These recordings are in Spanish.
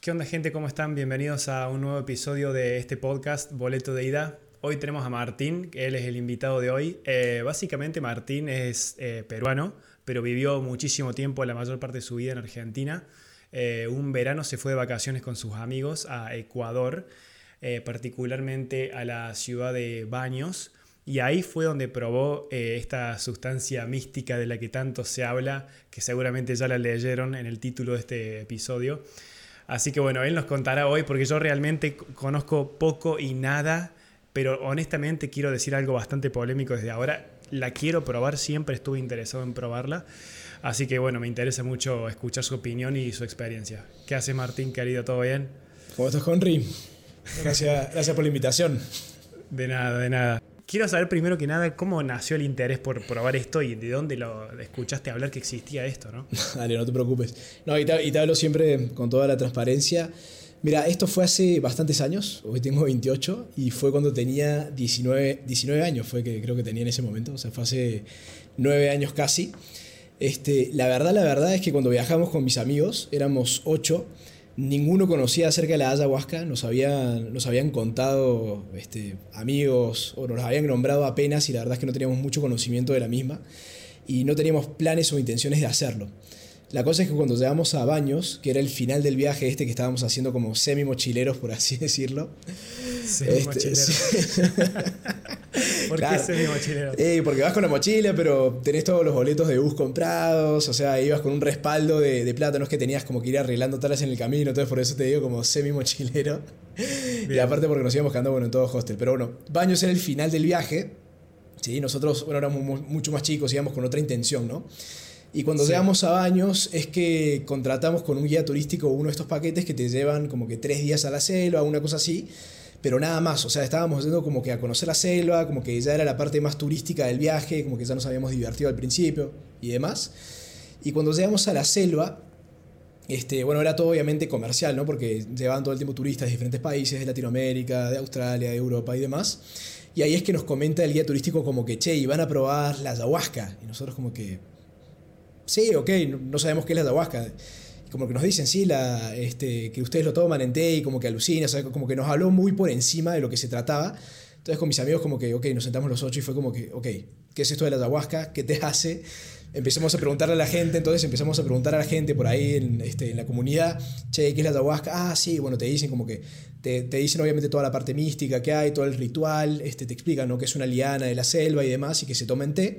¿Qué onda gente? ¿Cómo están? Bienvenidos a un nuevo episodio de este podcast Boleto de Ida. Hoy tenemos a Martín, él es el invitado de hoy. Eh, básicamente Martín es eh, peruano, pero vivió muchísimo tiempo, la mayor parte de su vida en Argentina. Eh, un verano se fue de vacaciones con sus amigos a Ecuador, particularmente a la ciudad de Baños. Y ahí fue donde probó esta sustancia mística de la que tanto se habla, que seguramente ya la leyeron en el título de este episodio. Así que bueno, él nos contará hoy porque yo realmente conozco poco y nada, pero honestamente quiero decir algo bastante polémico desde ahora. La quiero probar, siempre estuve interesado en probarla. Así que bueno, me interesa mucho escuchar su opinión y su experiencia. ¿Qué hace Martín, querido? ¿Todo bien? ¿Cómo estás, Henry? Gracias, gracias por la invitación. De nada, de nada. Quiero saber primero que nada cómo nació el interés por probar esto y de dónde lo escuchaste hablar que existía esto, ¿no? Dale, no te preocupes. No, y te, hablo siempre con toda la transparencia. Mira, esto fue hace bastantes años, hoy tengo 28 y fue cuando tenía 19, 19 años, fue que creo que tenía en ese momento, o sea, fue hace 9 años casi. Este, la verdad, la verdad es que cuando viajamos con mis amigos, éramos 8, ninguno conocía acerca de la ayahuasca, nos habían, nos habían contado este, amigos o nos habían nombrado apenas y la verdad es que no teníamos mucho conocimiento de la misma y no teníamos planes o intenciones de hacerlo. La cosa es que cuando llegamos a Baños, que era el final del viaje este que estábamos haciendo como semi mochileros, por así decirlo. Semi este, mochileros. ¿Por qué semi mochileros? Eh, porque vas con la mochila, pero tenés todos los boletos de bus comprados, o sea, ibas con un respaldo de, de plata, no es que tenías como que ir arreglando talas en el camino, entonces por eso te digo como semi mochilero. Y aparte porque nos íbamos quedando bueno, en todo hostel. Pero bueno, Baños era el final del viaje. Sí, nosotros bueno, éramos mucho más chicos, íbamos con otra intención, ¿no? Y cuando llegamos a Baños es que contratamos con un guía turístico uno de estos paquetes que te llevan como que tres días a la selva, una cosa así, pero nada más, o sea, estábamos yendo como que a conocer la selva, como que ya era la parte más turística del viaje, como que ya nos habíamos divertido al principio y demás. Y cuando llegamos a la selva, este, bueno, era todo obviamente comercial, ¿no? Porque llevaban todo el tiempo turistas de diferentes países, de Latinoamérica, de Australia, de Europa y demás. Y ahí es que nos comenta el guía turístico como que, che, van a probar la ayahuasca. Y nosotros como que, sí, ok, no, sabemos qué es la ayahuasca. Como que nos dicen, sí, la, este, que ustedes lo toman en té y como que alucina, como que nos habló muy por encima de lo que se trataba. Entonces con mis amigos como que, ok, nos sentamos los ocho y fue como que, ok, ¿qué es esto de la ayahuasca? ¿Qué te hace? Empezamos a preguntarle a la gente, entonces empezamos a preguntar a la gente por ahí en, este, en la comunidad, che, ¿qué es la ayahuasca? Ah, sí, bueno, te dicen como que, te, te, dicen obviamente toda la parte mística que hay, todo el ritual, este, te explican ¿no? que es una liana de la selva y demás y que se toma en té.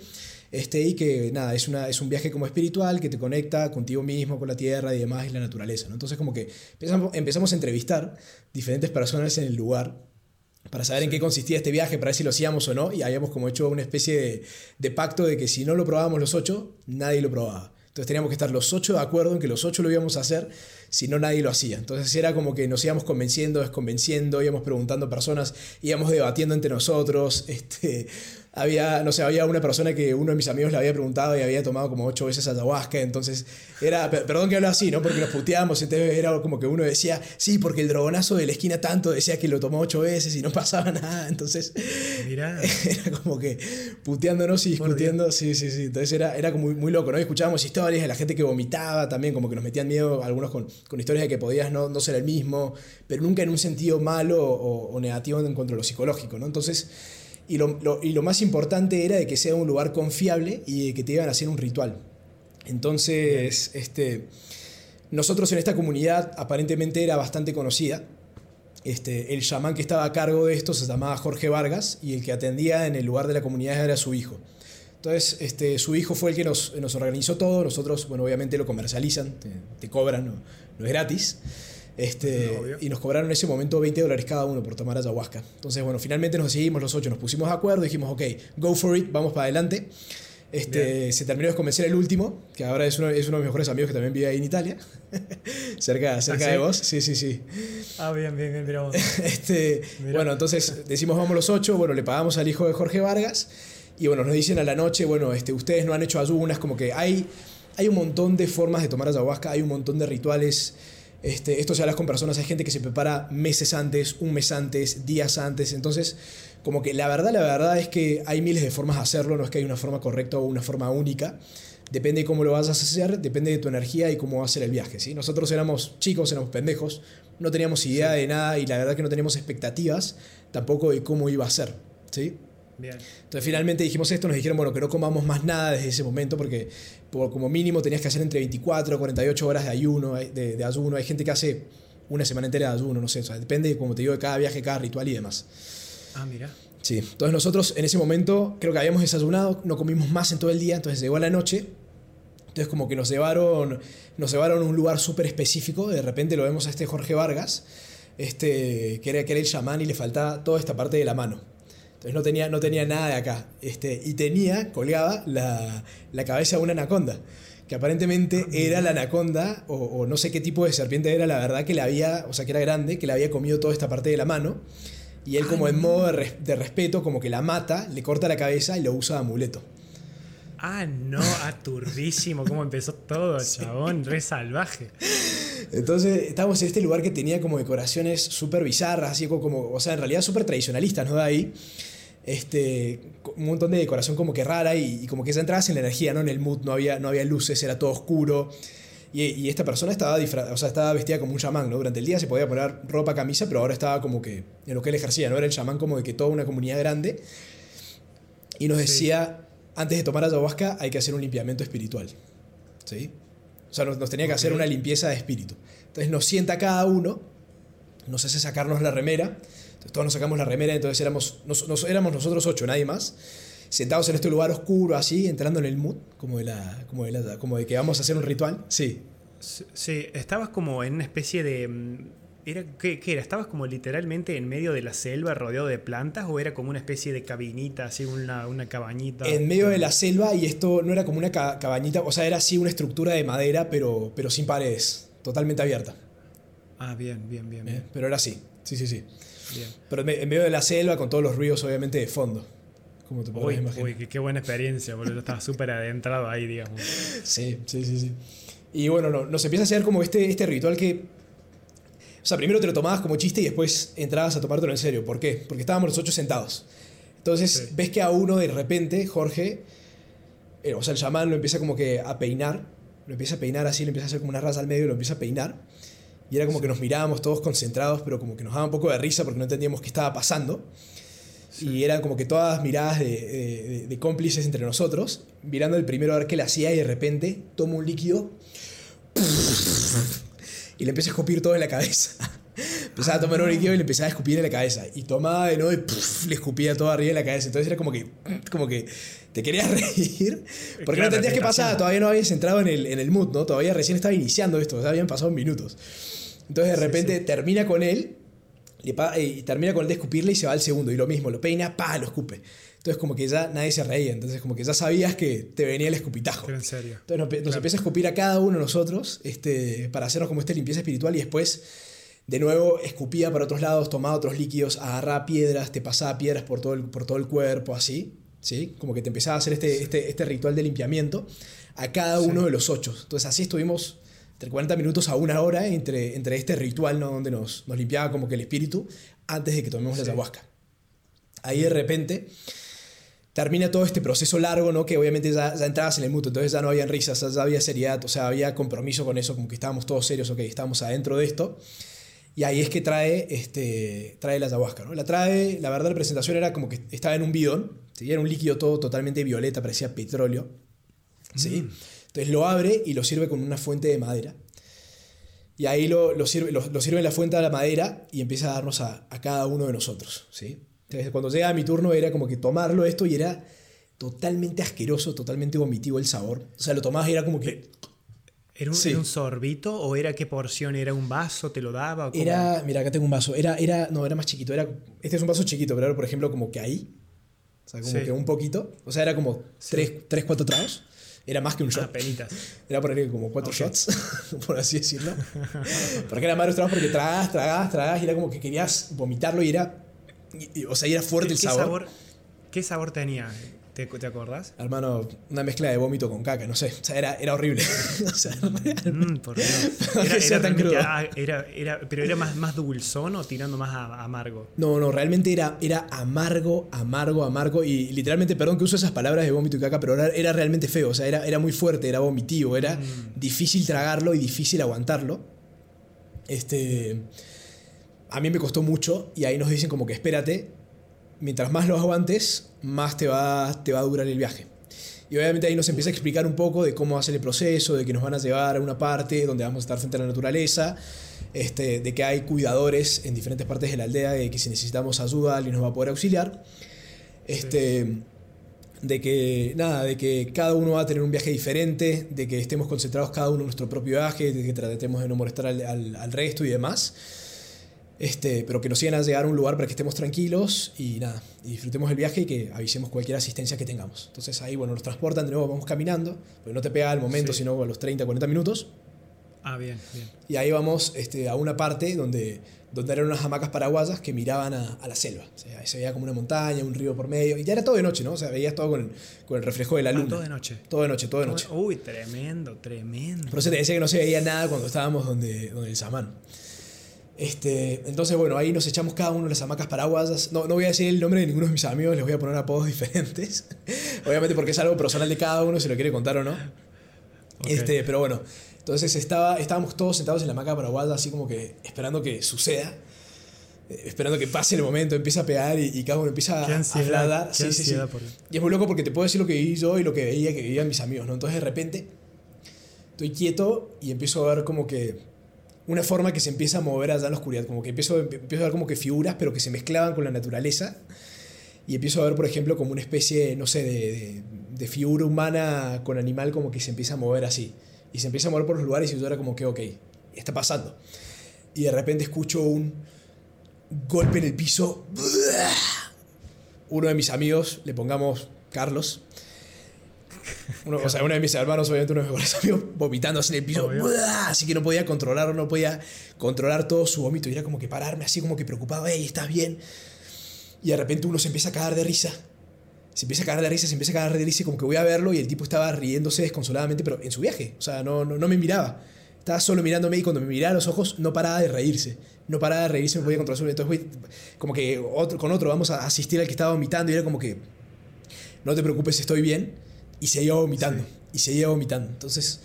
Este, y que nada, es, una, es un viaje como espiritual que te conecta contigo mismo, con la tierra y demás, y la naturaleza. ¿no? Entonces como que empezamos, empezamos a entrevistar diferentes personas en el lugar para saber en qué consistía este viaje, para ver si lo hacíamos o no, y habíamos como hecho una especie de, de pacto de que si no lo probábamos los ocho, nadie lo probaba. Entonces teníamos que estar los ocho de acuerdo en que los ocho lo íbamos a hacer, si no nadie lo hacía. Entonces era como que nos íbamos convenciendo, desconvenciendo, íbamos preguntando a personas, íbamos debatiendo entre nosotros, este, había, no sé, había una persona que uno de mis amigos le había preguntado y había tomado como ocho veces ayahuasca, entonces era, perdón que hablo así, ¿no? Porque nos puteamos, entonces era como que uno decía, sí, porque el drogonazo de la esquina tanto decía que lo tomó ocho veces y no pasaba nada, entonces era como que puteándonos y discutiendo, sí, sí, sí, entonces era, era como muy, muy, loco, ¿no? Y escuchábamos historias de la gente que vomitaba también, como que nos metían miedo, algunos con, con historias de que podías no, no, ser el mismo, pero nunca en un sentido malo o, o negativo en cuanto a lo psicológico, ¿no? Entonces y lo, más importante era de que sea un lugar confiable y de que te iban a hacer un ritual. Entonces, este, nosotros en esta comunidad aparentemente era bastante conocida. Este, el chamán que estaba a cargo de esto se llamaba Jorge Vargas y el que atendía en el lugar de la comunidad era su hijo. Entonces, este, su hijo fue el que nos, organizó todo. Nosotros, bueno, obviamente lo comercializan, te, cobran, no es gratis. Este, y nos cobraron en ese momento 20 dólares cada uno por tomar ayahuasca. Entonces, bueno, finalmente nos decidimos los ocho, nos pusimos de acuerdo, dijimos, ok, go for it, vamos para adelante. Este, se terminó de convencer el último, que ahora es uno, es uno de mis mejores amigos que también vive ahí en Italia, cerca, cerca ¿Ah, de vos. Sí, sí, sí. Ah, bien, bien, bien, mira este, Bueno, entonces decimos vamos los ocho, bueno, le pagamos al hijo de Jorge Vargas y bueno, nos dicen a la noche, bueno, este, ustedes no han hecho ayunas, como que hay, hay un montón de formas de tomar ayahuasca, hay un montón de rituales este, esto se habla con personas, hay gente que se prepara meses antes, un mes antes, días antes. Entonces, como que la verdad, la verdad es que hay miles de formas de hacerlo, no es que hay una forma correcta o una forma única. depende de cómo lo vas a hacer, depende de tu energía y cómo va a ser el viaje. ¿sí? Nosotros éramos chicos, éramos pendejos, no teníamos idea de nada y la verdad que no teníamos expectativas tampoco de cómo iba a ser. ¿sí? Bien. Entonces finalmente dijimos esto, nos dijeron, bueno, que no comamos más nada desde ese momento porque por, como mínimo tenías que hacer entre 24 y 48 horas de ayuno, de, de ayuno. Hay gente que hace una semana entera de ayuno, no sé, o sea, depende, como te digo, de cada viaje, cada ritual y demás. Ah, mira. Sí, entonces nosotros en ese momento creo que habíamos desayunado, no comimos más en todo el día, entonces llegó a la noche, entonces como que nos llevaron, nos llevaron a un lugar súper específico, de repente lo vemos a este Jorge Vargas, este, que, era, que era el chamán y le faltaba toda esta parte de la mano. Entonces no tenía, no tenía nada de acá. Este, y tenía, colgaba la, la cabeza de una anaconda. Que aparentemente era la anaconda, o, o, no sé qué tipo de serpiente era, la verdad que le había, o sea, que era grande, que le había comido toda esta parte de la mano. Y él, como en modo de, res, de respeto, como que la mata, le corta la cabeza y lo usa de amuleto. Ah, no, aturdísimo, cómo empezó todo, chabón, re salvaje. Entonces estábamos en este lugar que tenía como decoraciones súper bizarras, así como, o sea, en realidad súper tradicionalistas, ¿no? De ahí, este, un montón de decoración como que rara y, y, como que ya entrabas en la energía, ¿no? En el mood, no había, no había luces, era todo oscuro. Y, y esta persona estaba, o sea, estaba vestida como un chamán, ¿no? Durante el día se podía poner ropa, camisa, pero ahora estaba como que en lo que él ejercía, ¿no? Era el chamán como de que toda una comunidad grande. Y nos decía, sí. antes de tomar ayahuasca hay que hacer un limpiamiento espiritual. ¿Sí? O sea, nos, nos tenía que okay. hacer una limpieza de espíritu. Entonces nos sienta cada uno, nos hace sacarnos la remera. Entonces todos nos sacamos la remera, entonces éramos, nos, nos, éramos nosotros ocho, nadie más. Sentados en este lugar oscuro, así, entrando en el mood, como de, la, como de, la, como de que vamos a hacer un ritual. Sí. Sí, estabas como en una especie de... mm, ¿Era, qué, qué, era? ¿Estabas como literalmente en medio de la selva rodeado de plantas o era como una especie de cabinita, así una, una cabañita? En medio de la selva y esto no era como una ca cabañita, o sea, era así una estructura de madera, pero, pero sin paredes, totalmente abierta. Ah, bien, bien, bien. ¿Eh? Pero era así, sí, sí, sí. Bien. Pero en medio de la selva con todos los ruidos obviamente de fondo. Como te uy, uy, qué, qué, buena experiencia, porque yo estaba súper adentrado ahí, digamos. Sí, sí, sí, sí. Y bueno, no, nos empieza a hacer como este, este ritual que o sea, primero te lo tomabas como chiste y después entrabas a tomártelo en serio. ¿Por qué? Porque estábamos los ocho sentados. Entonces sí. ves que a uno de repente, Jorge, eh, o sea, el chamán lo empieza como que a peinar, lo empieza a peinar así, le empieza a hacer como una raza al medio y lo empieza a peinar. Y era como sí. que nos mirábamos todos concentrados, pero como que nos daba un poco de risa porque no entendíamos qué estaba pasando. Sí. Y eran como que todas miradas de, de, de, cómplices entre nosotros, mirando el primero a ver qué le hacía y de repente toma un líquido y le empecé a escupir todo en la cabeza. empezaba a tomar un líquido y le empezaba a escupir en la cabeza. Y tomaba de nuevo y puff, le escupía todo arriba en la cabeza. Entonces era como que, como que te querías reír. Porque claro, no entendías qué pasaba. Todavía no habías entrado en el, en el mood, ¿no? Todavía recién estaba iniciando esto. O sea, habían pasado minutos. Entonces de repente sí, sí. termina con él. Y termina con él de escupirle y se va al segundo. Y lo mismo, lo peina, pa, lo escupe. Entonces como que ya nadie se reía, entonces como que ya sabías que te venía el escupitajo. Pero en serio. Entonces nos, nos claro. empieza a escupir a cada uno de nosotros este, para hacernos como esta limpieza espiritual y después de nuevo escupía para otros lados, tomaba otros líquidos, agarraba piedras, te pasaba piedras por todo el, por todo el cuerpo, así, ¿sí? Como que te empezaba a hacer este, este, este ritual de limpiamiento a cada uno de los ocho. Entonces así estuvimos entre 40 minutos a una hora entre, entre este ritual ¿no? donde nos, nos limpiaba como que el espíritu antes de que tomemos sí. la ayahuasca. Ahí de repente termina todo este proceso largo, ¿no? Que obviamente ya, ya entrabas en el mutuo, entonces ya no había risas, ya había seriedad, o sea, había compromiso con eso, como que estábamos todos serios, ok, estábamos adentro de esto. Y ahí es que trae, este, trae la ayahuasca, ¿no? La trae, la verdad la presentación era como que estaba en un bidón, ¿sí? era un líquido todo totalmente violeta, parecía petróleo, ¿sí? Mm. Entonces lo abre y lo sirve con una fuente de madera. Y ahí lo, lo sirve, lo, lo, sirve en la fuente de la madera y empieza a darnos a, a cada uno de nosotros, ¿sí? Entonces, cuando llega mi turno era como que tomarlo esto y era totalmente asqueroso, totalmente vomitivo el sabor. O sea, lo tomabas y era como que... ¿Era un, sí. ¿Era un, sorbito o era qué porción? ¿Era un vaso? ¿Te lo daba? ¿Cómo? Era, mira, acá tengo un vaso. Era, era, no, era más chiquito. Era, este es un vaso chiquito, pero era, por ejemplo, como que ahí. O sea, como sí. que un poquito. O sea, era como 3, 4 tragos. Era más que un shot. Ah, penitas. Era ponerle como 4 okay. shots, por así decirlo. porque era más porque tragas, tragas, tragas y era como que querías vomitarlo y era y, o sea, era fuerte ¿Qué, el sabor. sabor. ¿Qué sabor tenía? ¿Te, ¿Te, acordás? Hermano, una mezcla de vómito con caca, no sé. O sea, era, era horrible. o sea, mm, por Dios. Era, era, tan crudo. Era, era, pero era más, más dulzón o tirando más a, amargo. No, no, realmente era, era amargo, amargo, amargo. Y literalmente, perdón que uso esas palabras de vómito y caca, pero era, era realmente feo. O sea, era, era muy fuerte, era vomitivo, era mm. difícil tragarlo y difícil aguantarlo. Este. A mí me costó mucho y ahí nos dicen como que espérate, mientras más lo aguantes, más te va, te va a durar el viaje. Y obviamente ahí nos empieza a explicar un poco de cómo hacer el proceso, de que nos van a llevar a una parte donde vamos a estar frente a la naturaleza, este, de que hay cuidadores en diferentes partes de la aldea, de que si necesitamos ayuda alguien nos va a poder auxiliar. Este, De que, nada, de que cada uno va a tener un viaje diferente, de que estemos concentrados cada uno en nuestro propio viaje, de que tratemos de no molestar al, al, al resto y demás. Este, pero que nos sigan a llegar a un lugar para que estemos tranquilos y nada, y disfrutemos el viaje y que avisemos cualquier asistencia que tengamos. Entonces ahí, bueno, nos transportan, de nuevo vamos caminando, porque no te pega al momento, sino a los 30, 40 minutos. Ah, bien, bien. Y ahí vamos este, a una parte donde, donde eran unas hamacas paraguayas que miraban a, a la selva. O sea, se veía como una montaña, un río por medio, y ya era todo de noche, ¿no? O sea, veías todo con el, con el reflejo de la ah, luna. todo de noche. Todo de noche, todo de noche. Uy, tremendo, tremendo. Por eso te decía que no se veía nada cuando estábamos donde, donde el samán. Este, entonces, bueno, ahí nos echamos cada uno las hamacas paraguasas. No, no voy a decir el nombre de ninguno de mis amigos, les voy a poner apodos diferentes. Obviamente porque es algo personal de cada uno, si lo quiere contar o no. Este, pero bueno, entonces estaba, estábamos todos sentados en la hamaca paraguaya, así como que esperando que suceda. Eh, esperando que pase el momento, empieza a pegar y, cada uno empieza a hablar. Sí, sí, sí. Y es muy loco porque te puedo decir lo que viví yo y lo que veía que vivían mis amigos, ¿no? Entonces de repente estoy quieto y empiezo a ver como que una forma que se empieza a mover allá la oscuridad, como que empiezo, empiezo a ver como que figuras, pero que se mezclaban con la naturaleza. Y empiezo a ver, por ejemplo, como una especie, no sé, de, de, figura humana con animal como que se empieza a mover así. Y se empieza a mover por los lugares y yo era como que, ok, está pasando. Y de repente escucho un golpe en el piso. Uno de mis amigos, le pongamos Carlos, uno, o sea, uno de mis hermanos, obviamente uno de mis mejores amigos, vomitando así en el piso. Así que no podía controlarlo, no podía controlar todo su vómito. Y era como que pararme así, como que preocupado, hey, ¿estás bien? Y de repente uno se empieza a cagar de risa. Se empieza a cagar de risa, se empieza a cagar de risa y como que voy a verlo y el tipo estaba riéndose desconsoladamente, pero en su viaje. O sea, no, no, no me miraba. Estaba solo mirándome y cuando me miraba a los ojos no paraba de reírse. No paraba de reírse, me podía controlar. Entonces, como que otro, con otro vamos a asistir al que estaba vomitando y era como que, no te preocupes, estoy bien y seguía vomitando. Y seguía vomitando. Entonces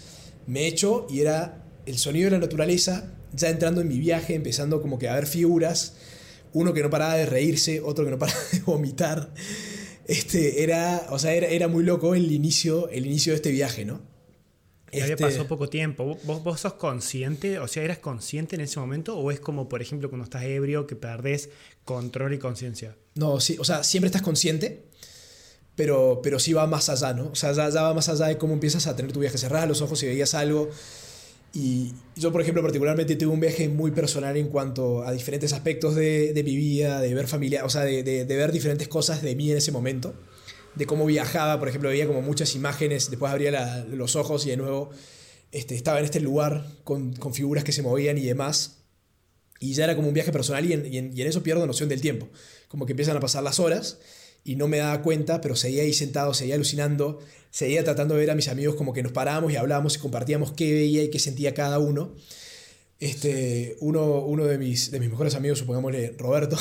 me echo y era el sonido de la naturaleza, ya entrando en mi viaje, empezando como que a ver figuras. Uno que no paraba de reírse, otro que no paraba de vomitar. Este, era, o sea, era, era muy loco el inicio, el inicio de este viaje, ¿no? Este... Había pasado poco tiempo. ¿Vos, ¿Vos sos consciente? O sea, ¿eras consciente en ese momento? ¿O es como, por ejemplo, cuando estás ebrio que perdés control y conciencia? No, sí, o sea, siempre estás consciente pero, pero sí va más allá, ¿no? O sea, ya, va más allá de cómo empiezas a tener tu viaje. Cerrabas los ojos y veías algo. Y yo, por ejemplo, particularmente tuve un viaje muy personal en cuanto a diferentes aspectos de, de mi vida, de ver familia, o sea, de, de, ver diferentes cosas de mí en ese momento, de cómo viajaba, por ejemplo, veía como muchas imágenes, después abría los ojos y de nuevo este, estaba en este lugar con, con, figuras que se movían y demás. Y ya era como un viaje personal y en, y en, y en eso pierdo noción del tiempo. Como que empiezan a pasar las horas y no me daba cuenta, pero seguía ahí sentado, seguía alucinando, seguía tratando de ver a mis amigos como que nos parábamos y hablábamos y compartíamos qué veía y qué sentía cada uno. Este, uno, uno de, mis, de mis mejores amigos, supongámosle Roberto,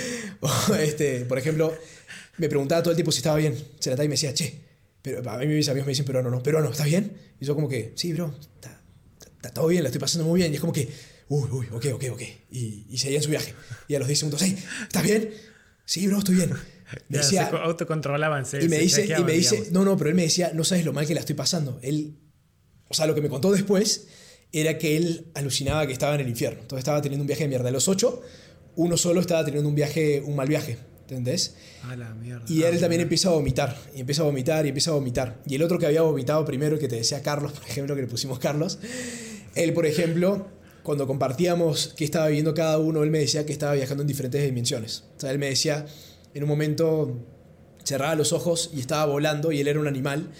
este, por ejemplo, me preguntaba todo el tiempo si estaba bien. Se la y me decía, che, pero a mí mis amigos me dicen, pero no, no, pero no, ¿estás bien? Y yo como que, sí, bro, está, está todo bien, la estoy pasando muy bien. Y es como que, uy, uy, ok, ok, ok. Y, y seguía en su viaje. Y a los 10 segundos, hey, ¿estás bien? Sí, bro, estoy bien. Me decía, se autocontrolaban. y me dice, y me dice no, no, pero él me decía, no sabes lo mal que la estoy pasando. Él, o sea, lo que me contó después era que él alucinaba que estaba en el infierno. Entonces estaba teniendo un viaje de mierda. De los ocho, uno solo estaba teniendo un viaje, un mal viaje. ¿Entendés? A la mierda. Y él también empieza a vomitar, y empieza a vomitar, y empieza a vomitar. Y el otro que había vomitado primero, que te decía Carlos, por ejemplo, que le pusimos Carlos, él, por ejemplo, cuando compartíamos qué estaba viviendo cada uno, él me decía que estaba viajando en diferentes dimensiones. O sea, él me decía, en un momento cerraba los ojos y estaba volando y él era un animal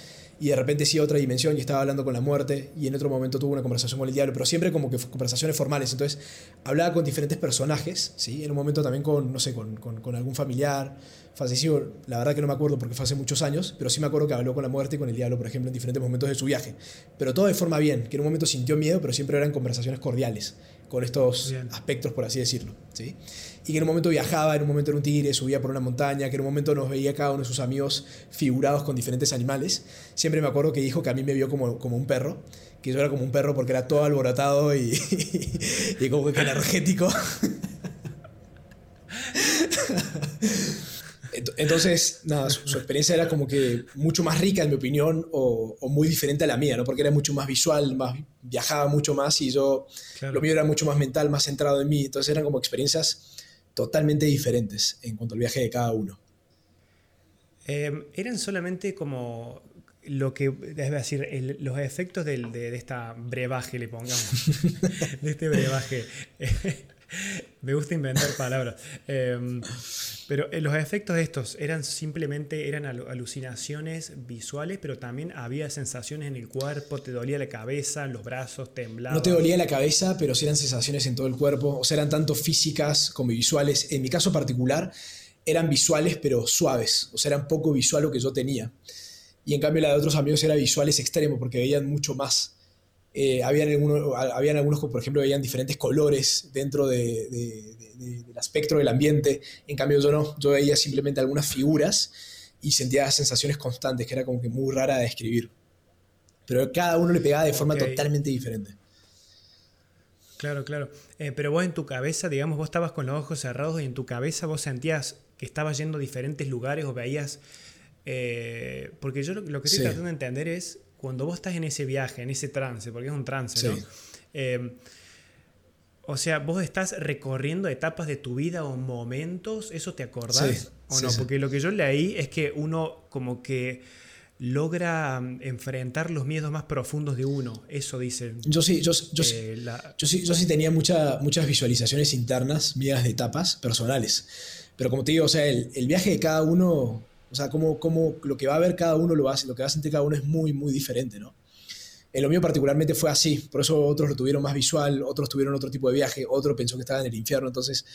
y de repente sí a otra dimensión y estaba hablando con la muerte y en otro momento tuvo una conversación con el diablo, pero siempre como que conversaciones formales. Entonces hablaba con diferentes personajes, ¿sí? En un momento también con, no sé, con, con, algún familiar fallecido. La verdad que no me acuerdo porque fue hace muchos años, pero sí me acuerdo que habló con la muerte y con el diablo, por ejemplo, en diferentes momentos de su viaje. Pero todo de forma bien, que en un momento sintió miedo, pero siempre eran conversaciones cordiales con estos aspectos, por así decirlo, ¿sí? Y que en un momento viajaba, en un momento era un tigre, subía por una montaña, que en un momento nos veía cada uno de sus amigos figurados con diferentes animales. Siempre me acuerdo que dijo que a mí me vio como, como un perro, que yo era como un perro porque era todo alborotado y, y como que energético. Entonces, nada, su, experiencia era como que mucho más rica, en mi opinión, o, muy diferente a la mía, ¿no? Porque era mucho más visual, más, viajaba mucho más y yo, lo mío era mucho más mental, más centrado en mí. Entonces eran como experiencias totalmente diferentes en cuanto al viaje de cada uno. Em, eran solamente como lo que, es decir, los efectos de, de, esta brebaje, le pongamos, de este brebaje. Me gusta inventar palabras. Em, pero eh, los efectos de estos eran simplemente eran alucinaciones visuales, pero también había sensaciones en el cuerpo, te dolía la cabeza, los brazos, temblaba. No te dolía la cabeza, pero sí eran sensaciones en todo el cuerpo, o sea, eran tanto físicas como visuales. En mi caso particular, eran visuales pero suaves, o sea, eran poco visual lo que yo tenía. Y en cambio la de otros amigos era visuales extremos porque veían mucho más. Eh, habían, algunos, habían por ejemplo, veían diferentes colores dentro de, del espectro del ambiente. En cambio, yo no, yo veía simplemente algunas figuras y sentía sensaciones constantes, que era como que muy rara de describir. Pero cada uno le pegaba de forma totalmente diferente. Claro, claro. Eh, pero vos en tu cabeza, digamos, vos estabas con los ojos cerrados y en tu cabeza vos sentías que estabas yendo a diferentes lugares o veías... Eh, porque yo lo, que estoy tratando de entender es cuando vos estás en ese viaje, en ese trance, porque es un trance, ¿no? Eh, o sea, vos estás recorriendo etapas de tu vida o momentos, ¿eso te acordás o no? Porque lo que yo leí es que uno como que logra mm, enfrentar los miedos más profundos de uno, eso dicen. Yo sí, yo, eh, yo, sí, yo sí tenía muchas visualizaciones internas mías de etapas personales, pero como te digo, o sea, el, el viaje de cada uno o sea, cómo, cómo lo que va a ver cada uno lo hace, lo que va a sentir cada uno es muy, muy diferente, ¿no? En lo mío particularmente fue así, por eso otros lo tuvieron más visual, otros tuvieron otro tipo de viaje, otro pensó que estaba en el infierno, entonces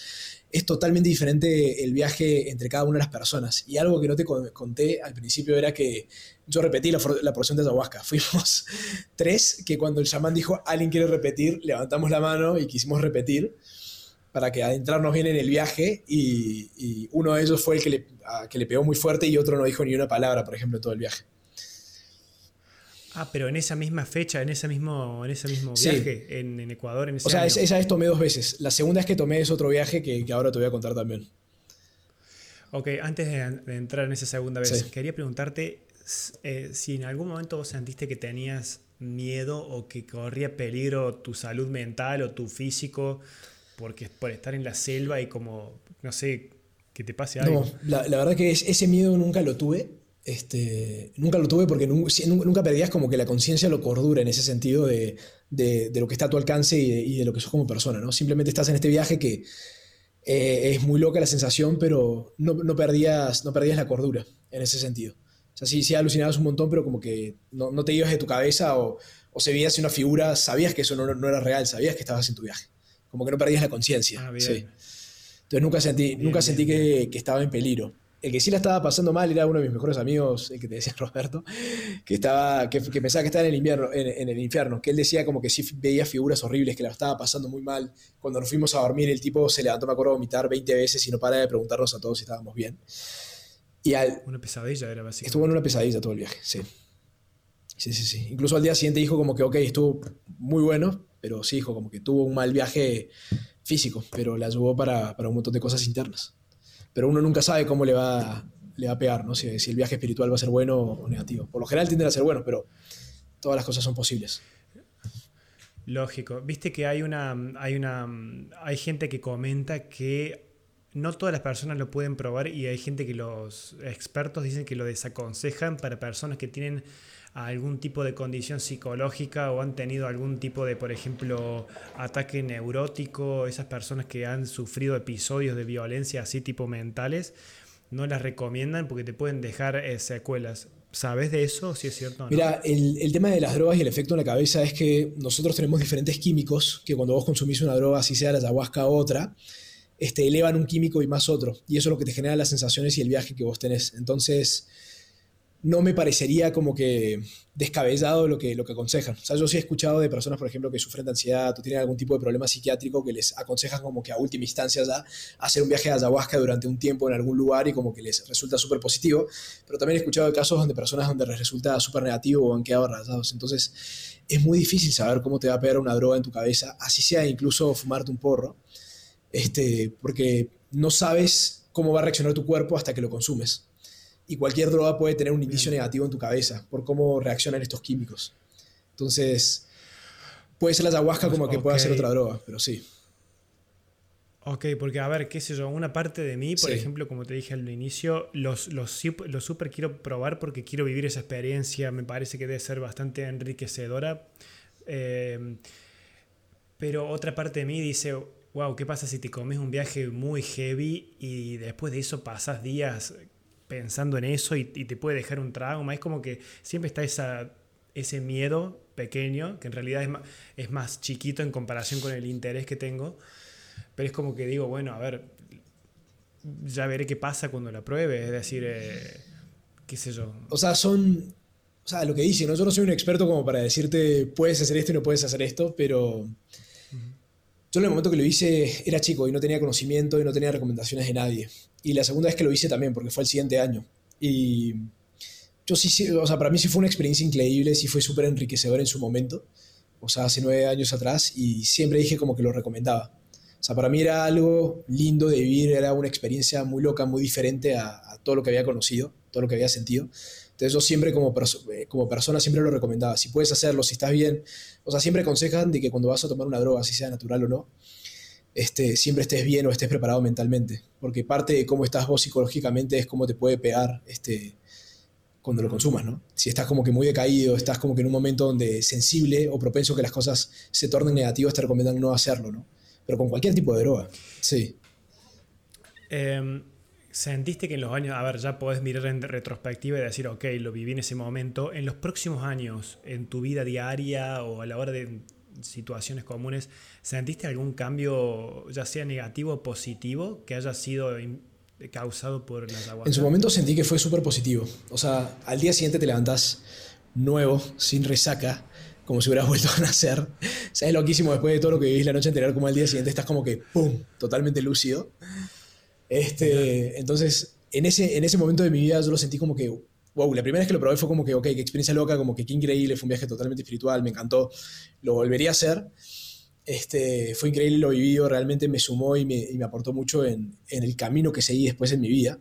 es totalmente diferente el viaje entre cada una de las personas. Y algo que no te conté al principio era que yo repetí la, la porción de ayahuasca, fuimos tres que cuando el chamán dijo, alguien quiere repetir, levantamos la mano y quisimos repetir para que adentrarnos bien en el viaje y, uno de ellos fue el que le, que le pegó muy fuerte y otro no dijo ni una palabra, por ejemplo, en todo el viaje. Ah, pero en esa misma fecha, en ese mismo, en ese mismo viaje, en, Ecuador, en ese O sea, esa vez tomé dos veces. La segunda es que tomé es otro viaje que, ahora te voy a contar también. Ok, antes de, entrar en esa segunda vez, quería preguntarte eh, si en algún momento vos sentiste que tenías miedo o que corría peligro tu salud mental o tu físico porque por estar en la selva y como, no sé, que te pase algo. No, la, verdad que ese miedo nunca lo tuve. Este, nunca lo tuve porque nunca, perdías como que la conciencia lo cordura en ese sentido de, lo que está a tu alcance y de, lo que sos como persona, ¿no? Simplemente estás en este viaje que eh, es muy loca la sensación, pero no, no, perdías, no perdías la cordura en ese sentido. O sea, sí, sí alucinabas un montón, pero como que no, te ibas de tu cabeza o, o se veías una figura, sabías que eso no, no era real, sabías que estabas en tu viaje como que no perdías la conciencia. Ah, Entonces nunca sentí, nunca sentí que, estaba en peligro. El que sí la estaba pasando mal era uno de mis mejores amigos, el que te decía Roberto, que, estaba, que, pensaba que estaba en el, invierno, en, el infierno, que él decía como que sí veía figuras horribles, que la estaba pasando muy mal. Cuando nos fuimos a dormir, el tipo se levantó, me acuerdo, a vomitar 20 veces y no para de preguntarnos a todos si estábamos bien. Y al, una pesadilla era básicamente. Estuvo en una pesadilla todo el viaje, sí. Sí, sí, sí. Incluso al día siguiente dijo como que, ok, estuvo muy bueno, pero sí, dijo como que tuvo un mal viaje físico, pero le ayudó para, un montón de cosas internas. Pero uno nunca sabe cómo le va, le va a pegar, ¿no? Si, el viaje espiritual va a ser bueno o negativo. Por lo general tiende a ser bueno, pero todas las cosas son posibles. Lógico. Viste que hay una, hay una, hay gente que comenta que no todas las personas lo pueden probar y hay gente que los expertos dicen que lo desaconsejan para personas que tienen algún tipo de condición psicológica o han tenido algún tipo de, por ejemplo, ataque neurótico, esas personas que han sufrido episodios de violencia así tipo mentales, no las recomiendan porque te pueden dejar eh, secuelas. ¿Sabes de eso? Si es cierto. Mira, el, tema de las drogas y el efecto en la cabeza es que nosotros tenemos diferentes químicos que cuando vos consumís una droga, así sea la ayahuasca o otra, este, elevan un químico y más otro. Y eso es lo que te genera las sensaciones y el viaje que vos tenés. Entonces, no me parecería como que descabellado lo que, lo que aconsejan. O sea, yo sí he escuchado de personas, por ejemplo, que sufren de ansiedad o tienen algún tipo de problema psiquiátrico que les aconsejan como que a última instancia ya hacer un viaje a ayahuasca durante un tiempo en algún lugar y como que les resulta súper positivo. Pero también he escuchado de casos donde personas donde les resulta súper negativo o han quedado rayados. Entonces, es muy difícil saber cómo te va a pegar una droga en tu cabeza, así sea incluso fumarte un porro, este, porque no sabes cómo va a reaccionar tu cuerpo hasta que lo consumes y cualquier droga puede tener un inicio negativo en tu cabeza por cómo reaccionan estos químicos. Entonces, puede ser la ayahuasca como que pueda ser otra droga, pero sí. Ok, porque a ver, qué sé yo, una parte de mí, por ejemplo, como te dije al inicio, los, los, los super quiero probar porque quiero vivir esa experiencia, me parece que debe ser bastante enriquecedora. Eh, pero otra parte de mí dice, wow, ¿qué pasa si te comes un viaje muy heavy y después de eso pasas días pensando en eso y, te puede dejar un trauma. Es como que siempre está esa, ese miedo pequeño, que en realidad es más, es más chiquito en comparación con el interés que tengo. Pero es como que digo, bueno, a ver, ya veré qué pasa cuando la pruebe. Es decir, eh, qué sé yo. O sea, son... O sea, lo que dicen, ¿no? yo no soy un experto como para decirte puedes hacer esto y no puedes hacer esto, pero yo en el momento que lo hice era chico y no tenía conocimiento y no tenía recomendaciones de nadie. Y la segunda vez que lo hice también, porque fue el siguiente año. Y yo sí, o sea, para mí sí fue una experiencia increíble, sí fue súper enriquecedor en su momento, o sea, hace nueve años atrás, y siempre dije como que lo recomendaba. O sea, para mí era algo lindo de vivir, era una experiencia muy loca, muy diferente a, todo lo que había conocido, todo lo que había sentido. Entonces yo siempre como, eh, como persona siempre lo recomendaba. Si puedes hacerlo, si estás bien, o sea, siempre aconsejan de que cuando vas a tomar una droga, si sea natural o no, este, siempre estés bien o estés preparado mentalmente, porque parte de cómo estás vos psicológicamente es cómo te puede pegar este, cuando lo consumas, ¿no? Si estás como que muy decaído, estás como que en un momento donde sensible o propenso que las cosas se tornen negativas, te recomiendan no hacerlo, ¿no? Pero con cualquier tipo de droga, sí. Em, ¿Sentiste que en los años, a ver, ya podés mirar en retrospectiva y decir, ok, lo viví en ese momento, en los próximos años, en tu vida diaria o a la hora de situaciones comunes, ¿sentiste algún cambio, ya sea negativo o positivo, que haya sido causado por la ayahuasca? En su momento sentí que fue súper positivo. O sea, al día siguiente te levantás nuevo, sin resaca, como si hubieras vuelto a nacer. O sea, es loquísimo después de todo lo que vivís la noche anterior, como al día siguiente estás como que, ¡pum!, totalmente lúcido. Este, entonces, en ese, en ese momento de mi vida yo lo sentí como que, wow, la primera vez que lo probé fue como que, ok, qué experiencia loca, como que qué increíble, fue un viaje totalmente espiritual, me encantó, lo volvería a hacer. Este, fue increíble lo vivido, realmente me sumó y me, y me aportó mucho en, en, el camino que seguí después en mi vida.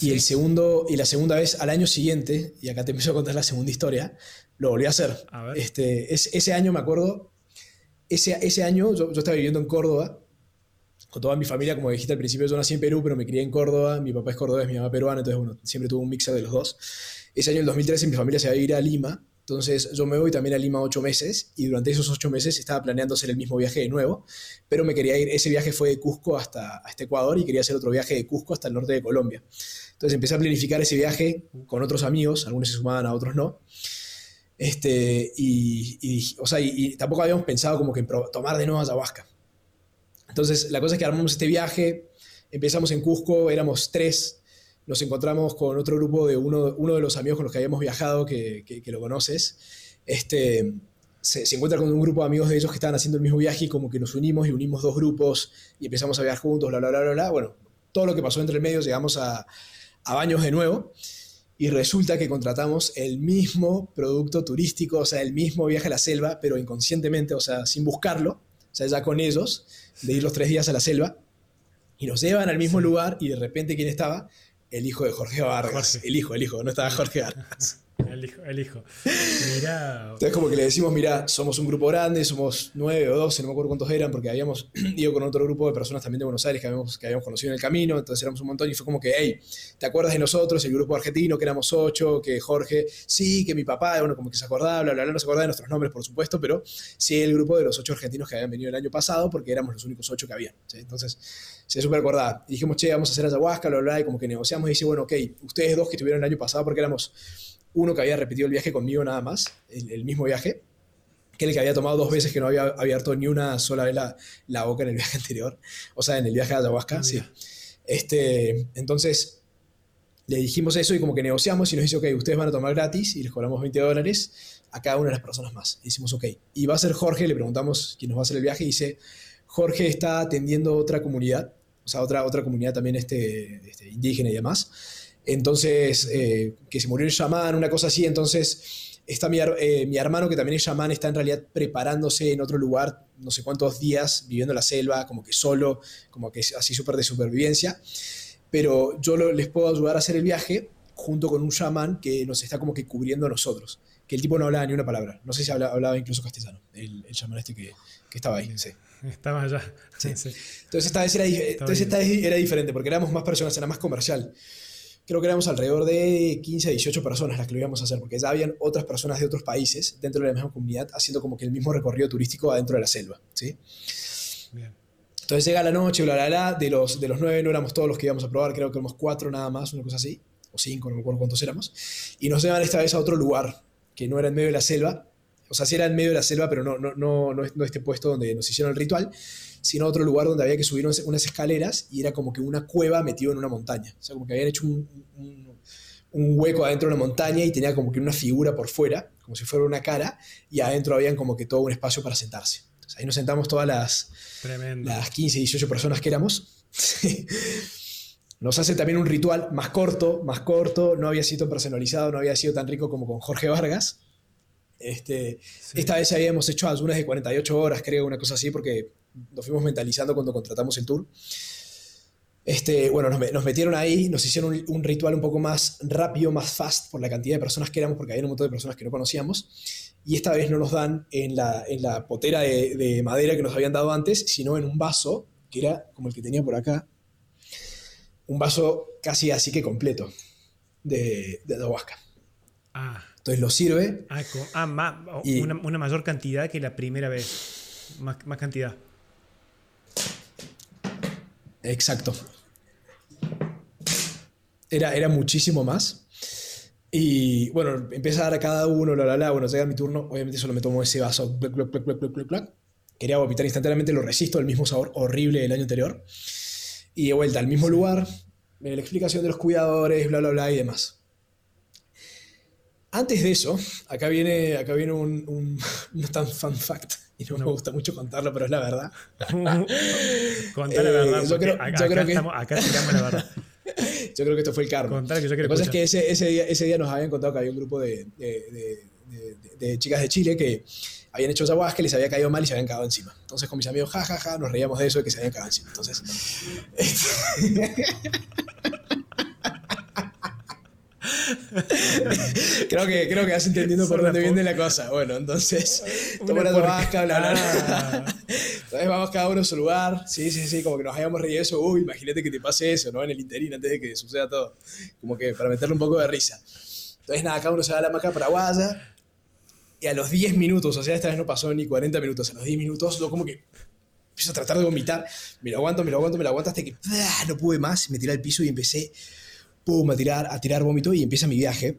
y, el segundo, y la segunda vez, al año siguiente, y acá te empiezo a contar la segunda historia, lo volví a hacer. Este, es, ese año me acuerdo, ese, ese año yo, yo estaba viviendo en Córdoba, con toda mi familia, como dijiste al principio, yo nací en Perú, pero me crié en Córdoba, mi papá es cordobés, mi mamá peruana, entonces bueno, siempre tuve un mixer de los dos. Ese año, el 2013, mi familia se va a ir a Lima, entonces yo me voy también a Lima ocho meses y durante esos ocho meses estaba planeando hacer el mismo viaje de nuevo, pero me quería ir, ese viaje fue de Cusco hasta, hasta Ecuador y quería hacer otro viaje de Cusco hasta el norte de Colombia. Entonces empecé a planificar ese viaje con otros amigos, algunos se sumaban a otros no. Este, y, o sea, y, tampoco habíamos pensado como que tomar de nuevo ayahuasca. Entonces, la cosa es que armamos este viaje, empezamos en Cusco, éramos tres, nos encontramos con otro grupo de uno, de los amigos con los que habíamos viajado, que, lo conoces. Este, se, encuentra con un grupo de amigos de ellos que estaban haciendo el mismo viaje y como que nos unimos y unimos dos grupos y empezamos a viajar juntos, bla, bla, bla, bla, bla. Bueno, todo lo que pasó entre el medio, llegamos a, a Baños de nuevo y resulta que contratamos el mismo producto turístico, o sea, el mismo viaje a la selva, pero inconscientemente, o sea, sin buscarlo, sea, ya con ellos de ir los tres días a la selva, y nos llevan al mismo lugar y de repente, ¿quién estaba? El hijo de Jorge Vargas. El hijo, el hijo, no estaba Jorge Vargas. El hijo, el hijo. Mirá. Entonces como que le decimos, mira, somos un grupo grande, somos nueve o doce, no me acuerdo cuántos eran, porque habíamos ido con otro grupo de personas también de Buenos Aires que habíamos, conocido en el camino, entonces éramos un montón y fue como que, hey, ¿te acuerdas de nosotros, el grupo argentino, que éramos ocho, que Jorge, sí, que mi papá, bueno, como que se acordaba, bla, bla, bla, no se acordaba de nuestros nombres, por supuesto, pero sí el grupo de los ocho argentinos que habían venido el año pasado, porque éramos los únicos ocho que habían. Entonces, se súper acordaba. Y dijimos, che, vamos a hacer ayahuasca, bla, bla, y como que negociamos y dice, bueno, ok, ustedes dos que estuvieron el año pasado, porque éramos uno que había repetido el viaje conmigo nada más, el, mismo viaje, que el que había tomado dos veces que no había abierto ni una sola vez la, la boca en el viaje anterior, o sea, en el viaje de ayahuasca, ah, sí. Este, entonces, le dijimos eso y como que negociamos y nos dice, ok, ustedes van a tomar gratis y les cobramos 20 dólares a cada una de las personas más. Y decimos, ok. Y va a ser Jorge, le preguntamos quién nos va a hacer el viaje y dice, Jorge está atendiendo otra comunidad, o sea, otra, otra comunidad también este, este indígena y demás entonces, eh, que se murió el chamán, una cosa así. Entonces, está mi, eh, mi, hermano, que también es chamán, está en realidad preparándose en otro lugar, no sé cuántos días, viviendo en la selva, como que solo, como que así súper de supervivencia. Pero yo les puedo ayudar a hacer el viaje junto con un chamán que nos está como que cubriendo a nosotros. Que el tipo no hablaba ni una palabra. No sé si hablaba, incluso castellano, el, el chamán este que, que estaba ahí. Sí. Estaba allá. Sí. Entonces, esta vez, era, entonces esta vez era diferente, porque éramos más personas, era más comercial creo que éramos alrededor de 15 a 18 personas las que lo íbamos a hacer, porque ya habían otras personas de otros países dentro de la misma comunidad haciendo como que el mismo recorrido turístico adentro de la selva. ¿sí? Bien. Entonces llega la noche, bla, bla, bla, de los, de los nueve no éramos todos los que íbamos a probar, creo que éramos cuatro nada más, una cosa así, o cinco, no me acuerdo cuántos éramos, y nos llevan esta vez a otro lugar, que no era en medio de la selva, o sea, sí era en medio de la selva, pero no, no, no, no, no este puesto donde nos hicieron el ritual, sino otro lugar donde había que subir unas escaleras y era como que una cueva metido en una montaña. O sea, como que habían hecho un, hueco adentro de una montaña y tenía como que una figura por fuera, como si fuera una cara, y adentro habían como que todo un espacio para sentarse. Entonces ahí nos sentamos todas las, las 15, 18 personas que éramos. Nos hace también un ritual más corto, más corto, no había sido personalizado, no había sido tan rico como con Jorge Vargas. Este, Esta vez habíamos hecho algunas de 48 horas, creo, una cosa así, porque nos fuimos mentalizando cuando contratamos el tour. Este, bueno, nos, metieron ahí, nos hicieron un, ritual un poco más rápido, más fast por la cantidad de personas que éramos, porque había un montón de personas que no conocíamos. Y esta vez no nos dan en la, en la potera de, madera que nos habían dado antes, sino en un vaso, que era como el que tenía por acá. Un vaso casi así que completo de, de ayahuasca. Ah. Entonces lo sirve. Ah, ah una, mayor cantidad que la primera vez. Más, más cantidad. Exacto. Era, era muchísimo más. Y bueno, empieza a dar a cada uno, la, la, la. Bueno, llega mi turno. Obviamente solo me tomo ese vaso. Quería vomitar instantáneamente, lo resisto, el mismo sabor horrible del año anterior. Y de vuelta al mismo lugar, la explicación de los cuidadores, bla, bla, bla y demás. Antes de eso, acá viene, acá viene un, un no tan fun fact, y no, me gusta mucho contarlo, pero es la verdad. Contar la verdad, yo creo, acá, yo creo que, estamos, acá la verdad. yo creo que esto fue el karma. Contar que yo que pasa es que ese, ese, día, ese, día, nos habían contado que había un grupo de, de, de, chicas de Chile que habían hecho ayahuasca, les había caído mal y se habían cagado encima. Entonces con mis amigos, jajaja, ja, ja, nos reíamos de eso, de que se habían cagado encima. Entonces... creo, que, creo que vas entendiendo por dónde viene la cosa. Bueno, entonces, toma bla, bla, bla. Entonces vamos cada uno a su lugar. Sí, sí, sí, como que nos hayamos reído eso. Uy, imagínate que te pase eso, ¿no? En el interín, antes de que suceda todo. Como que para meterle un poco de risa. Entonces, nada, cada uno se va a la maca paraguaya. Y a los 10 minutos, o sea, esta vez no pasó ni 40 minutos, a los 10 minutos, yo como que empiezo a tratar de vomitar. Me lo aguanto, me lo aguanto, me lo aguanto hasta que no pude más. Me tiré al piso y empecé pum, a tirar, a tirar vómito y empieza mi viaje.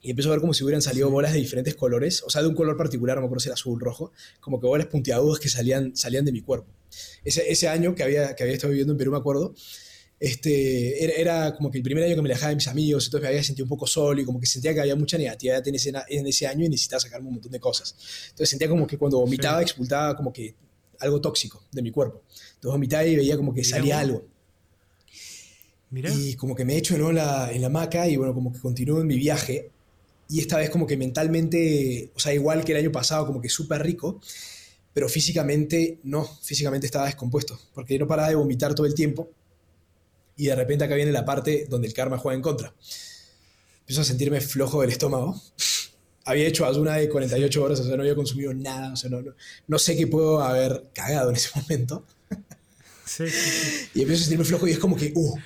Y empiezo a ver como si hubieran salido bolas de diferentes colores, o sea, de un color particular, no me acuerdo si era azul, rojo, como que bolas puntiagudas que salían, salían de mi cuerpo. Ese, ese año que había, que había estado viviendo en Perú, me acuerdo, este, era, como que el primer año que me alejaba de mis amigos, entonces me había sentido un poco solo y como que sentía que había mucha negatividad en ese, en ese año y necesitaba sacarme un montón de cosas. Entonces sentía como que cuando vomitaba, expultaba como que algo tóxico de mi cuerpo. Entonces vomitaba y veía como que salía algo. Y como que me echo en la, en la hamaca y bueno, como que continúo en mi viaje. Y esta vez como que mentalmente, o sea, igual que el año pasado, como que súper rico, pero físicamente no, físicamente estaba descompuesto, porque no paraba de vomitar todo el tiempo. Y de repente acá viene la parte donde el karma juega en contra. empiezo a sentirme flojo del estómago. Había hecho ayuna de 48 horas, o sea, no había consumido nada, o sea, no, no, sé qué puedo haber cagado en ese momento. Sí, Y empiezo a sentirme flojo y es como que, uh,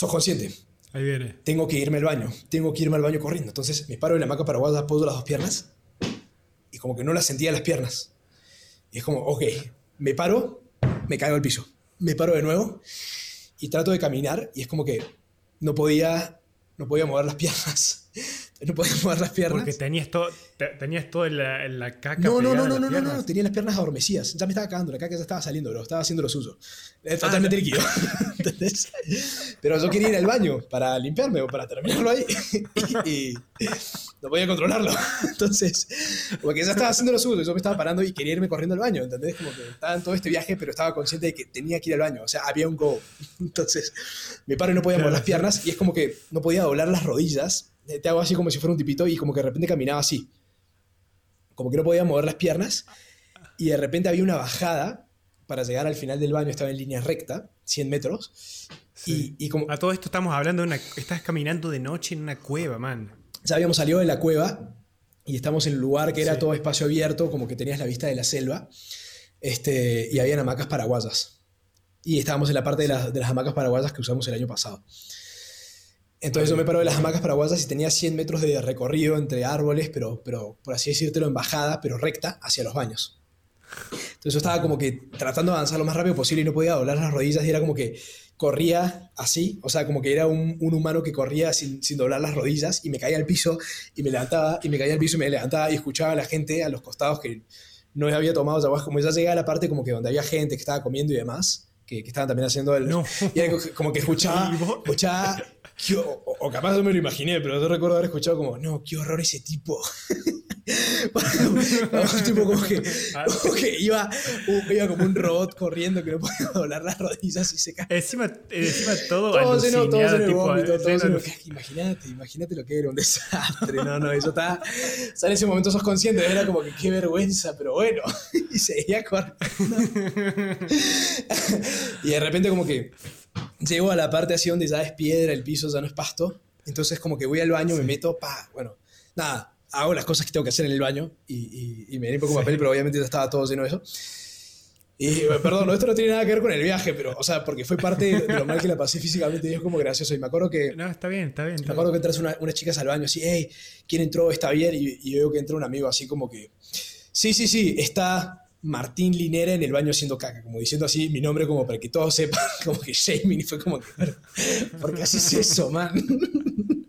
sos consciente. Ahí viene. Tengo que irme al baño, tengo que irme al baño corriendo. Entonces me paro en la hamaca paraguaya, apoyo las dos piernas y como que no las sentía las piernas. Y es como, ok, me paro, me caigo al piso. Me paro de nuevo y trato de caminar y es como que no podía, no podía mover las piernas. No podía mover las piernas. Porque tenías todo, tenías todo en la, la, caca. No, no, no, no, no, no, no, tenía las piernas adormecidas. Ya me estaba cagando, la caca ya estaba saliendo, bro. Estaba haciendo lo suyo. Ah, totalmente líquido. Pero yo quería ir al baño para limpiarme o para terminarlo ahí. y, no podía controlarlo. Entonces, porque ya estaba haciendo lo suyo. Yo me estaba parando y quería irme corriendo al baño. ¿Entendés? Como que estaba en todo este viaje, pero estaba consciente de que tenía que ir al baño. O sea, había un go. Entonces, me paro y no podía mover las piernas. Y es como que no podía doblar las rodillas te hago así como si fuera un tipito y como que de repente caminaba así. Como que no podía mover las piernas y de repente había una bajada para llegar al final del baño, estaba en línea recta, 100 metros. Y, como... A todo esto estamos hablando de una... Estás caminando de noche en una cueva, man. Ya habíamos salido de la cueva y estamos en un lugar que era todo espacio abierto, como que tenías la vista de la selva. Este, y habían hamacas paraguayas. Y estábamos en la parte de, de las hamacas paraguayas que usamos el año pasado. Entonces yo me paro de las hamacas paraguayas y tenía 100 metros de recorrido entre árboles, pero, pero por así decírtelo, en bajada, pero recta, hacia los baños. Entonces yo estaba como que tratando de avanzar lo más rápido posible y no podía doblar las rodillas y era como que corría así, o sea, como que era un, humano que corría sin, sin, doblar las rodillas y me caía al piso y me levantaba y me caía al piso y me levantaba y escuchaba a la gente a los costados que no había tomado agua, como ya llegué a la parte como que donde había gente que estaba comiendo y demás, que, que estaban también haciendo el... Y era como que escuchaba, escuchaba o, capaz no me lo imaginé, pero yo recuerdo haber escuchado como, no, qué horror ese tipo. tipo como que, ah. como que iba, iba, como un robot corriendo que no podía doblar las rodillas y se cae. Encima, encima todo todo lleno, todo lleno de vómito, todo lleno, Imagínate, imagínate lo que era un desastre. No, no, eso está... O sea, en ese momento sos consciente, era como que qué vergüenza, pero bueno. y seguía corriendo. y de repente como que llego a la parte así donde ya es piedra, el piso ya no es pasto. Entonces como que voy al baño, me meto, pa, bueno, nada, hago las cosas que tengo que hacer en el baño y, y, me viene un poco papel, pero obviamente ya estaba todo lleno de eso. Y perdón, esto no tiene nada que ver con el viaje, pero, o sea, porque fue parte de lo mal que la pasé físicamente y es como gracioso. Y me acuerdo que. No, está bien, está bien. me acuerdo que entras una, unas chicas al baño así, hey, ¿quién entró? ¿Está bien? Y, y veo que entra un amigo así como que. Sí, sí, sí, está Martín Linera en el baño haciendo caca, como diciendo así mi nombre como para que todos sepan, como que Jamie fue como que, ¿por qué haces eso, man?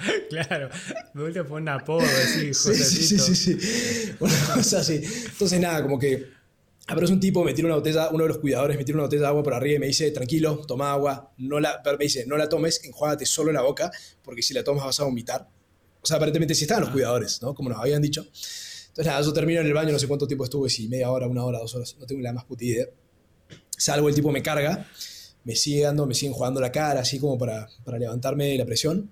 Claro, me vuelve a poner un apodo así, sí, sí, sí, sí, Una cosa así. Entonces nada, como que aparece un tipo, me tira una botella, uno de los cuidadores me tira una botella de agua por arriba y me dice, tranquilo, toma agua, no la, me dice, no la tomes, enjuágate solo la boca, porque si la tomas vas a vomitar. O sea, aparentemente sí estaban los ah. cuidadores, ¿no? Como nos habían dicho. Entonces, nada, yo termino en el baño, no sé cuánto tiempo estuve, si media hora, una hora, dos horas, no tengo la más puta idea. Salgo, el tipo me carga, me sigue dando, me siguen jugando la cara, así como para, para levantarme la presión.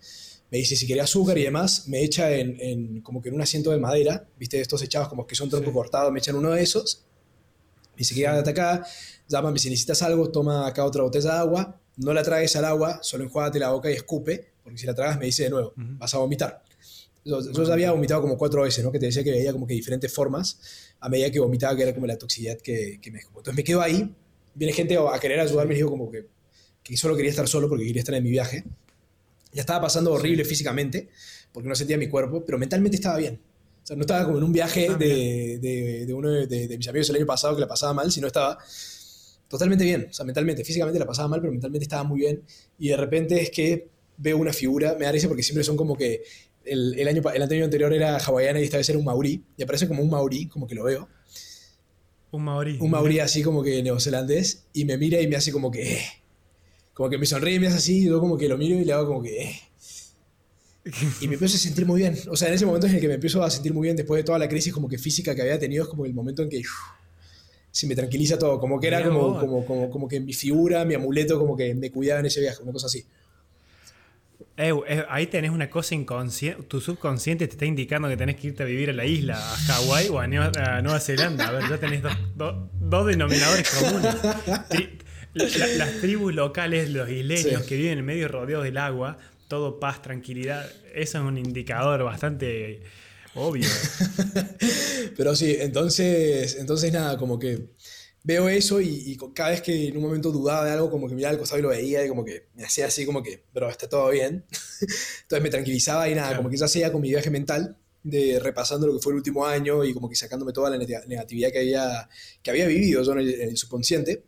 Me dice si quería azúcar y demás, me echa en, en, como que en un asiento de madera, viste, estos echados como que son tronco cortado, me echan uno de esos. Me dice, quédate acá, llámame si necesitas algo, toma acá otra botella de agua, no la tragues al agua, solo enjuágate la boca y escupe, porque si la tragas me dice de nuevo, vas a vomitar. Yo, ya había vomitado como cuatro veces, ¿no? Que te decía que veía como que diferentes formas a medida que vomitaba, que era como la toxicidad que, que me Entonces me quedo ahí, viene gente a querer ayudarme y digo como que, que solo quería estar solo porque quería estar en mi viaje. Ya estaba pasando horrible físicamente, porque no sentía mi cuerpo, pero mentalmente estaba bien. O sea, no estaba como en un viaje ah, de, de, de, uno de, de, mis amigos el año pasado que la pasaba mal, sino estaba totalmente bien. O sea, mentalmente, físicamente la pasaba mal, pero mentalmente estaba muy bien. Y de repente es que veo una figura, me risa porque siempre son como que el, año, el año anterior era hawaiana y esta vez era un maorí. Y aparece como un maorí, como que lo veo. Un maorí. Un maorí así como que neozelandés. Y me mira y me hace como que... Eh. Como que me sonríe y me hace así. Y yo como que lo miro y le hago como que... Eh. Y me empiezo a sentir muy bien. O sea, en ese momento en el que me empiezo a sentir muy bien después de toda la crisis como que física que había tenido, es como el momento en que... se me tranquiliza todo. Como que era como, como, como, como que mi figura, mi amuleto, como que me cuidaba en ese viaje. Una cosa así. Eh, ahí tenés una cosa inconsciente. Tu subconsciente te está indicando que tenés que irte a vivir a la isla, a Hawái o a, Nueva, Zelanda. A ver, ya tenés dos, denominadores comunes. las tribus locales, los isleños que viven en medio rodeados del agua, todo paz, tranquilidad. Eso es un indicador bastante obvio. Pero sí, entonces, entonces nada, como que veo eso y, cada vez que en un momento dudaba de algo, como que miraba al costado y lo veía y como que me hacía así como que, pero está todo bien. Entonces me tranquilizaba y nada, como que ya hacía con mi viaje mental de repasando lo que fue el último año y como que sacándome toda la negatividad que había, que había vivido yo en el, subconsciente.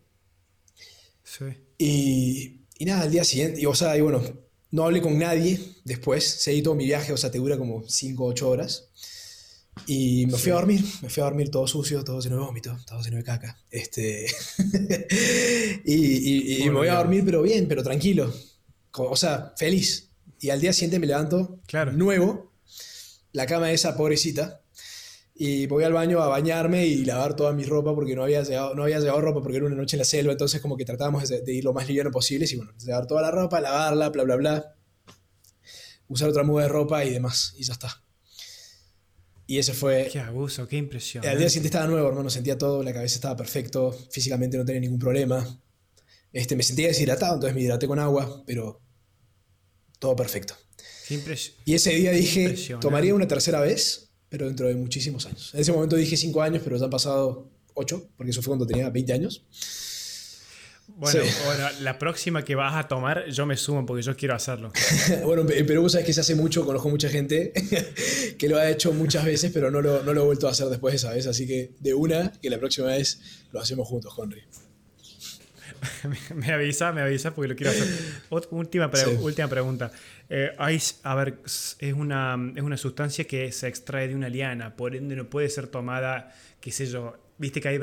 Sí. Y, y, nada, al día siguiente, y, o sea, y bueno, no hablé con nadie después, seguí todo mi viaje, o sea, te dura como 5 o 8 horas. Y me fui a dormir, me fui a dormir todo sucio, todo lleno de vómito, todo lleno de caca. Este... y, y, me voy a dormir, pero bien, pero tranquilo. O sea, feliz. Y al día siguiente me levanto claro. nuevo, la cama esa pobrecita, y voy al baño a bañarme y lavar toda mi ropa porque no había llevado, no había llevado ropa porque era una noche en la selva, entonces como que tratábamos de, ir lo más liviano posible, y bueno, llevar toda la ropa, lavarla, bla, bla, bla, usar otra muda de ropa y demás, y ya está. Y ese fue... Qué abuso, qué impresión. Al día siguiente estaba nuevo, hermano, sentía todo, la cabeza estaba perfecto, físicamente no tenía ningún problema. Este, me sentía deshidratado, entonces me hidraté con agua, pero todo perfecto. Qué impresión. Y ese día dije, tomaría una tercera vez, pero dentro de muchísimos años. En ese momento dije cinco años, pero ya han pasado ocho, porque eso fue cuando tenía 20 años. Bueno, bueno, la próxima que vas a tomar, yo me sumo porque yo quiero hacerlo. bueno, en Perú sabes que se hace mucho, conozco mucha gente que lo ha hecho muchas veces, pero no lo, no lo he vuelto a hacer después de esa vez, así que de una, que la próxima vez lo hacemos juntos, Henry. me avisa, me avisa porque lo quiero hacer. última, última pregunta. Eh, a ver, es una, es una sustancia que se extrae de una liana, por ende no puede ser tomada, qué sé yo, Viste que hay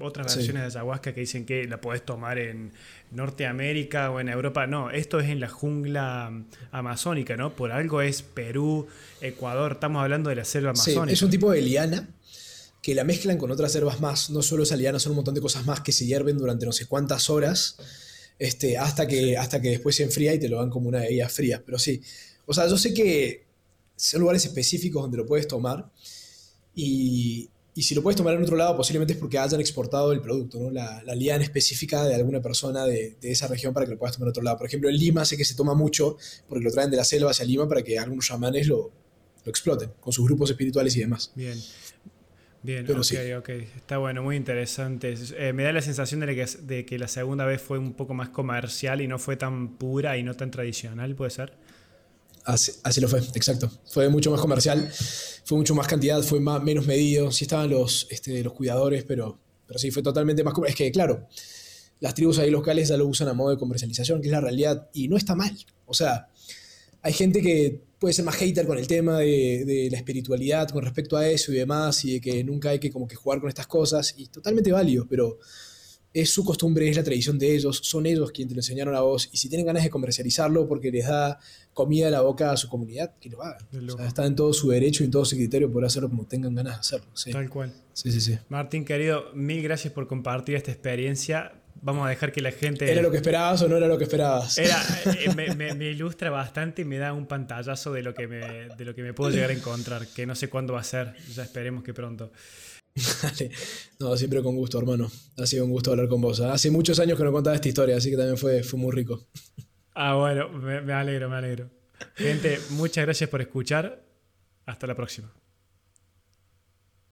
otras versiones de ayahuasca que dicen que la podés tomar en Norteamérica o en Europa. No, esto es en la jungla amazónica, ¿no? Por algo es Perú, Ecuador, estamos hablando de la selva amazónica. es un tipo de liana que la mezclan con otras herbas más. No solo esa liana, son un montón de cosas más que se hierven durante no sé cuántas horas este, hasta, que, hasta que después se enfría y te lo dan como una bebida fría. Pero sí, o sea, yo sé que son lugares específicos donde lo puedes tomar y, y si lo puedes tomar en otro lado, posiblemente es porque hayan exportado el producto, ¿no? la, la liana específica de alguna persona de, de, esa región para que lo puedas tomar en otro lado. Por ejemplo, en Lima sé que se toma mucho porque lo traen de la selva hacia Lima para que algunos chamanes lo, lo exploten con sus grupos espirituales y demás. Bien. Bien, ok, ok. Está bueno, muy interesante. Eh, me da la sensación de que, de que la segunda vez fue un poco más comercial y no fue tan pura y no tan tradicional, ¿puede ser? Así, lo fue, exacto. Fue mucho más comercial, fue mucho más cantidad, fue más, menos medido. Sí estaban los, este, los cuidadores, pero, pero sí fue totalmente más Es que, claro, las tribus ahí locales ya lo usan a modo de comercialización, que es la realidad, y no está mal. O sea, hay gente que puede ser más hater con el tema de, de, la espiritualidad con respecto a eso y demás, y de que nunca hay que como que jugar con estas cosas, y totalmente válido, pero es su costumbre, es la tradición de ellos, son ellos quienes te lo enseñaron a vos, y si tienen ganas de comercializarlo porque les da comida a la boca a su comunidad, que lo hagan. está en todo su derecho y en todo su criterio por hacerlo como tengan ganas de hacerlo. Tal cual. Sí, sí, sí. Martín, querido, mil gracias por compartir esta experiencia. Vamos a dejar que la gente... ¿Era lo que esperabas o no era lo que esperabas? Era, eh, me, ilustra bastante y me da un pantallazo de lo, que me, de lo que me puedo llegar a encontrar, que no sé cuándo va a ser, ya esperemos que pronto. Vale. No, siempre con gusto, hermano. Ha sido un gusto hablar con vos. Hace muchos años que no contaba esta historia, así que también fue, fue muy rico. Ah, bueno, me, me alegro, me alegro. Gente, muchas gracias por escuchar. Hasta la próxima.